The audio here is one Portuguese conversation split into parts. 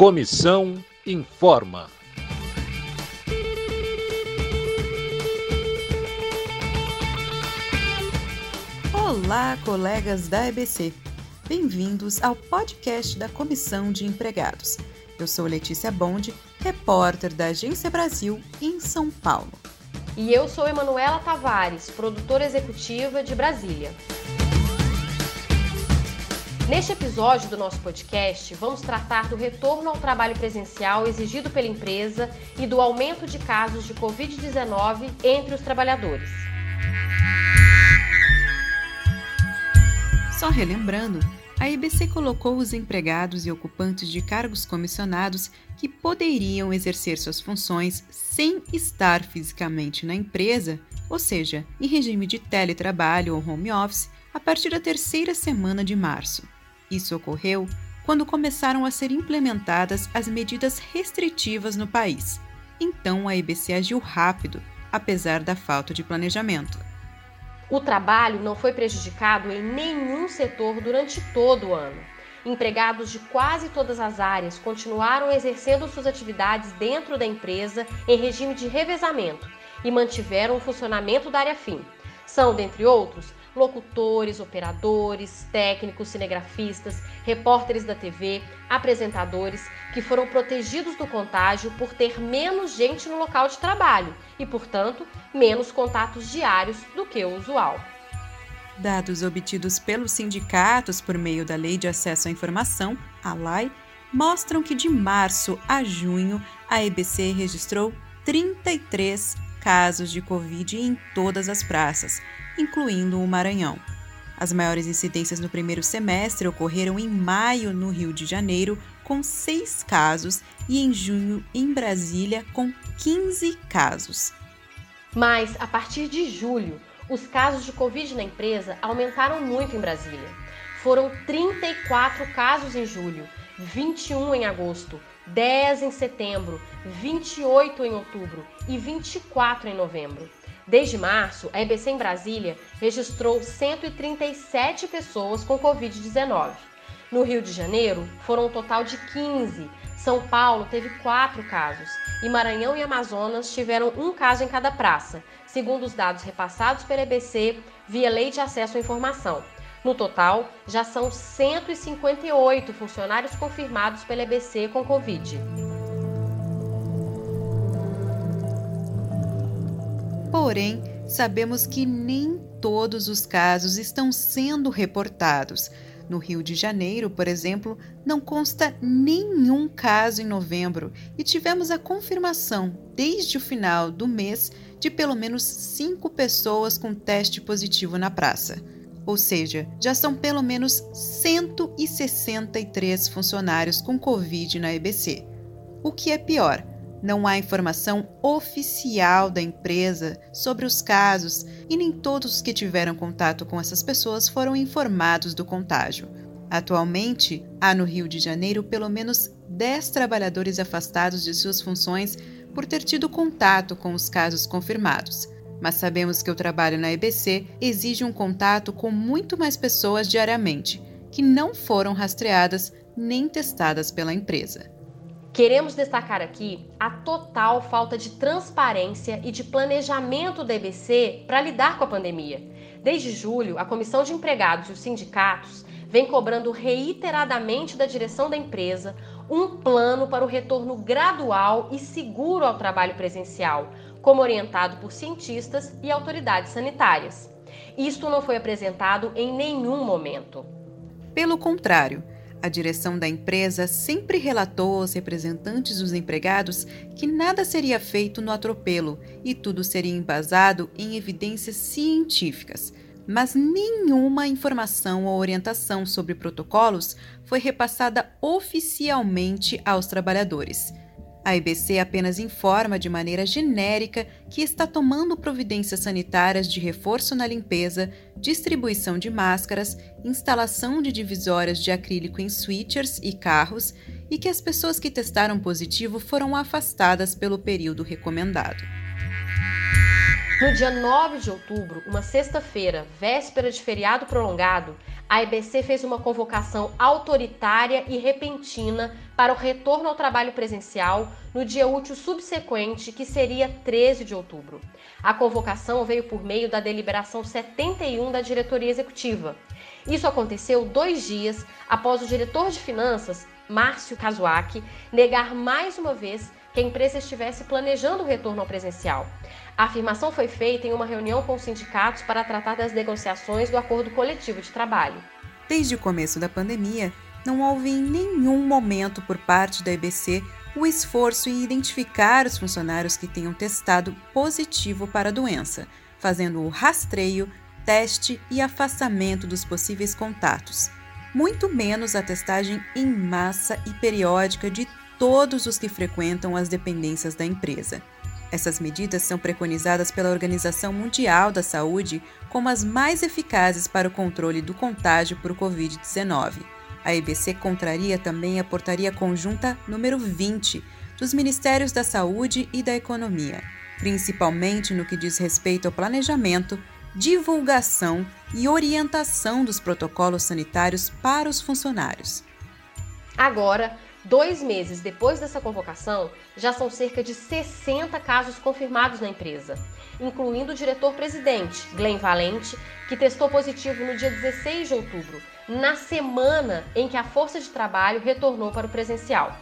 Comissão informa. Olá, colegas da EBC. Bem-vindos ao podcast da Comissão de Empregados. Eu sou Letícia Bonde, repórter da Agência Brasil em São Paulo. E eu sou Emanuela Tavares, produtora executiva de Brasília. Neste episódio do nosso podcast, vamos tratar do retorno ao trabalho presencial exigido pela empresa e do aumento de casos de Covid-19 entre os trabalhadores. Só relembrando, a IBC colocou os empregados e ocupantes de cargos comissionados que poderiam exercer suas funções sem estar fisicamente na empresa, ou seja, em regime de teletrabalho ou home office, a partir da terceira semana de março. Isso ocorreu quando começaram a ser implementadas as medidas restritivas no país. Então a IBC agiu rápido, apesar da falta de planejamento. O trabalho não foi prejudicado em nenhum setor durante todo o ano. Empregados de quase todas as áreas continuaram exercendo suas atividades dentro da empresa em regime de revezamento e mantiveram o funcionamento da área fim. São, dentre outros, locutores, operadores, técnicos, cinegrafistas, repórteres da TV, apresentadores, que foram protegidos do contágio por ter menos gente no local de trabalho e, portanto, menos contatos diários do que o usual. Dados obtidos pelos sindicatos por meio da Lei de Acesso à Informação, a LAI, mostram que de março a junho a EBC registrou 33 casos de Covid em todas as praças, incluindo o Maranhão. As maiores incidências no primeiro semestre ocorreram em maio, no Rio de Janeiro, com 6 casos, e em junho, em Brasília, com 15 casos. Mas, a partir de julho, os casos de Covid na empresa aumentaram muito em Brasília. Foram 34 casos em julho, 21 em agosto, 10 em setembro, 28 em outubro e 24 em novembro. Desde março, a EBC em Brasília registrou 137 pessoas com Covid-19. No Rio de Janeiro, foram um total de 15. São Paulo teve quatro casos. E Maranhão e Amazonas tiveram um caso em cada praça, segundo os dados repassados pela EBC via Lei de Acesso à Informação. No total, já são 158 funcionários confirmados pela EBC com Covid. Porém, sabemos que nem todos os casos estão sendo reportados. No Rio de Janeiro, por exemplo, não consta nenhum caso em novembro e tivemos a confirmação, desde o final do mês, de pelo menos cinco pessoas com teste positivo na praça. Ou seja, já são pelo menos 163 funcionários com Covid na EBC. O que é pior, não há informação oficial da empresa sobre os casos e nem todos os que tiveram contato com essas pessoas foram informados do contágio. Atualmente, há no Rio de Janeiro pelo menos 10 trabalhadores afastados de suas funções por ter tido contato com os casos confirmados. Mas sabemos que o trabalho na EBC exige um contato com muito mais pessoas diariamente, que não foram rastreadas nem testadas pela empresa. Queremos destacar aqui a total falta de transparência e de planejamento da EBC para lidar com a pandemia. Desde julho, a Comissão de Empregados e os sindicatos vem cobrando reiteradamente da direção da empresa um plano para o retorno gradual e seguro ao trabalho presencial, como orientado por cientistas e autoridades sanitárias. Isto não foi apresentado em nenhum momento. Pelo contrário, a direção da empresa sempre relatou aos representantes dos empregados que nada seria feito no atropelo e tudo seria embasado em evidências científicas, mas nenhuma informação ou orientação sobre protocolos foi repassada oficialmente aos trabalhadores. A IBC apenas informa de maneira genérica que está tomando providências sanitárias de reforço na limpeza, distribuição de máscaras, instalação de divisórias de acrílico em switchers e carros e que as pessoas que testaram positivo foram afastadas pelo período recomendado. No dia 9 de outubro, uma sexta-feira, véspera de feriado prolongado, a EBC fez uma convocação autoritária e repentina para o retorno ao trabalho presencial no dia útil subsequente, que seria 13 de outubro. A convocação veio por meio da deliberação 71 da diretoria executiva. Isso aconteceu dois dias após o diretor de finanças, Márcio Kazuaki, negar mais uma vez que a empresa estivesse planejando o retorno ao presencial. A afirmação foi feita em uma reunião com os sindicatos para tratar das negociações do acordo coletivo de trabalho. Desde o começo da pandemia, não houve em nenhum momento por parte da EBC o esforço em identificar os funcionários que tenham testado positivo para a doença, fazendo o rastreio, teste e afastamento dos possíveis contatos, muito menos a testagem em massa e periódica de todos os que frequentam as dependências da empresa. Essas medidas são preconizadas pela Organização Mundial da Saúde como as mais eficazes para o controle do contágio por Covid-19. A EBC contraria também a Portaria Conjunta número 20 dos Ministérios da Saúde e da Economia, principalmente no que diz respeito ao planejamento, divulgação e orientação dos protocolos sanitários para os funcionários. Agora, Dois meses depois dessa convocação, já são cerca de 60 casos confirmados na empresa, incluindo o diretor-presidente, Glenn Valente, que testou positivo no dia 16 de outubro, na semana em que a força de trabalho retornou para o presencial.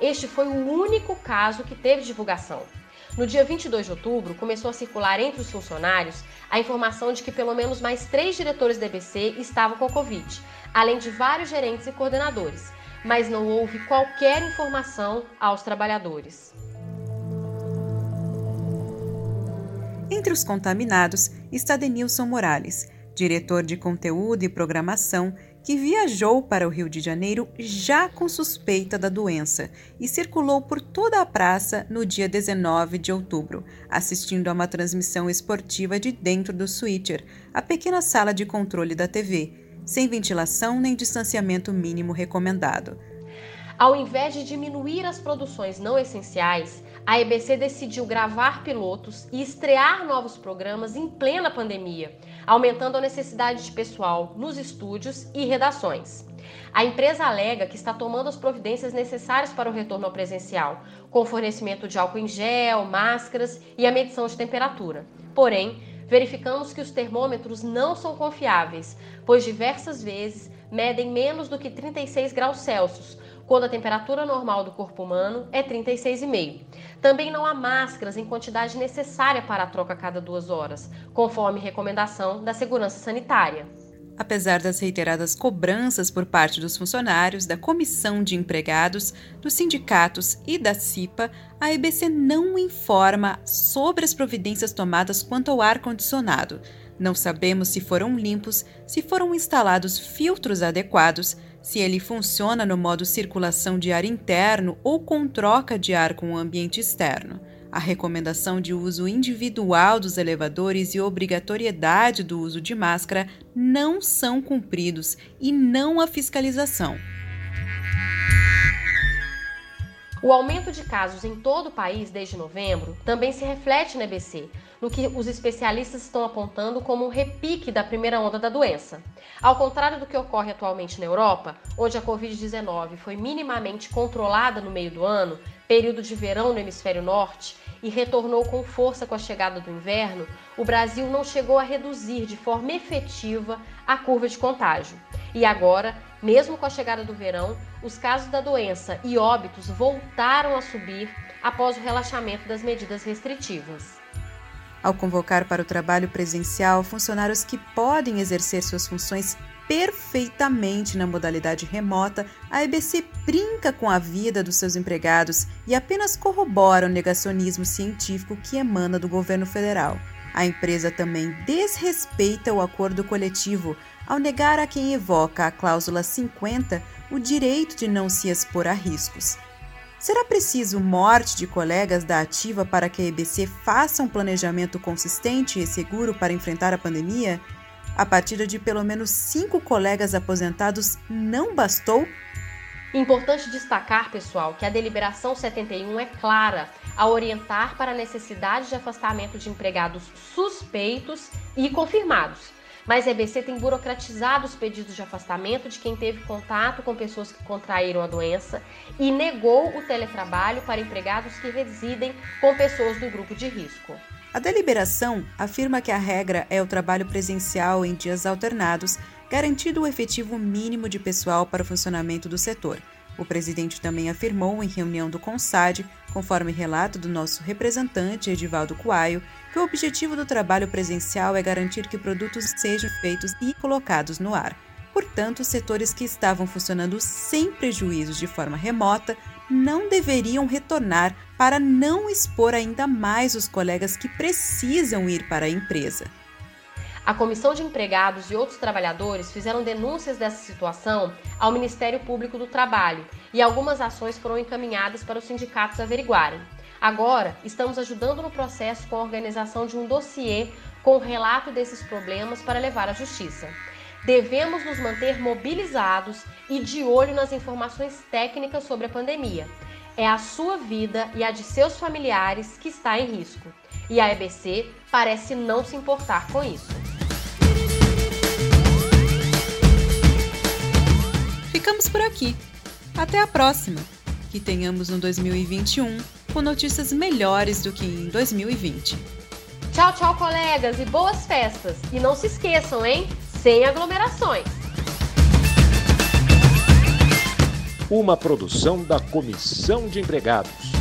Este foi o único caso que teve divulgação. No dia 22 de outubro, começou a circular entre os funcionários a informação de que pelo menos mais três diretores da EBC estavam com Covid, além de vários gerentes e coordenadores mas não houve qualquer informação aos trabalhadores. Entre os contaminados está Denilson Morales, diretor de conteúdo e programação, que viajou para o Rio de Janeiro já com suspeita da doença e circulou por toda a praça no dia 19 de outubro, assistindo a uma transmissão esportiva de dentro do switcher, a pequena sala de controle da TV, sem ventilação nem distanciamento mínimo recomendado. Ao invés de diminuir as produções não essenciais, a EBC decidiu gravar pilotos e estrear novos programas em plena pandemia, aumentando a necessidade de pessoal nos estúdios e redações. A empresa alega que está tomando as providências necessárias para o retorno ao presencial, com fornecimento de álcool em gel, máscaras e a medição de temperatura. Porém, verificamos que os termômetros não são confiáveis, pois diversas vezes medem menos do que 36 graus Celsius, quando a temperatura normal do corpo humano é 36,5. Também não há máscaras em quantidade necessária para a troca a cada duas horas, conforme recomendação da Segurança Sanitária. Apesar das reiteradas cobranças por parte dos funcionários, da comissão de empregados, dos sindicatos e da CIPA, a EBC não informa sobre as providências tomadas quanto ao ar-condicionado. Não sabemos se foram limpos, se foram instalados filtros adequados, se ele funciona no modo circulação de ar interno ou com troca de ar com o ambiente externo a recomendação de uso individual dos elevadores e obrigatoriedade do uso de máscara não são cumpridos e não a fiscalização. O aumento de casos em todo o país desde novembro também se reflete na EBC, no que os especialistas estão apontando como um repique da primeira onda da doença. Ao contrário do que ocorre atualmente na Europa, onde a Covid-19 foi minimamente controlada no meio do ano, período de verão no hemisfério norte, e retornou com força com a chegada do inverno, o Brasil não chegou a reduzir de forma efetiva a curva de contágio. E agora, mesmo com a chegada do verão, os casos da doença e óbitos voltaram a subir após o relaxamento das medidas restritivas. Ao convocar para o trabalho presencial funcionários que podem exercer suas funções perfeitamente na modalidade remota, a EBC brinca com a vida dos seus empregados e apenas corrobora o negacionismo científico que emana do governo federal. A empresa também desrespeita o acordo coletivo ao negar a quem evoca a cláusula 50 o direito de não se expor a riscos. Será preciso morte de colegas da ativa para que a EBC faça um planejamento consistente e seguro para enfrentar a pandemia? A partida de pelo menos cinco colegas aposentados não bastou? Importante destacar, pessoal, que a deliberação 71 é clara ao orientar para a necessidade de afastamento de empregados suspeitos e confirmados. Mas a EBC tem burocratizado os pedidos de afastamento de quem teve contato com pessoas que contraíram a doença e negou o teletrabalho para empregados que residem com pessoas do grupo de risco. A deliberação afirma que a regra é o trabalho presencial em dias alternados garantido o efetivo mínimo de pessoal para o funcionamento do setor. O presidente também afirmou em reunião do CONSAD, conforme relato do nosso representante Edivaldo Coaio, que o objetivo do trabalho presencial é garantir que produtos sejam feitos e colocados no ar. Portanto, setores que estavam funcionando sem prejuízos de forma remota não deveriam retornar para não expor ainda mais os colegas que precisam ir para a empresa. A Comissão de Empregados e outros trabalhadores fizeram denúncias dessa situação ao Ministério Público do Trabalho e algumas ações foram encaminhadas para os sindicatos averiguarem. Agora, estamos ajudando no processo com a organização de um dossiê com o relato desses problemas para levar à Justiça. Devemos nos manter mobilizados e de olho nas informações técnicas sobre a pandemia. É a sua vida e a de seus familiares que está em risco. E a EBC parece não se importar com isso. Ficamos por aqui. Até a próxima. Que tenhamos um 2021 com notícias melhores do que em 2020. Tchau, tchau, colegas e boas festas! E não se esqueçam, hein? Sem aglomerações. Uma produção da Comissão de Empregados.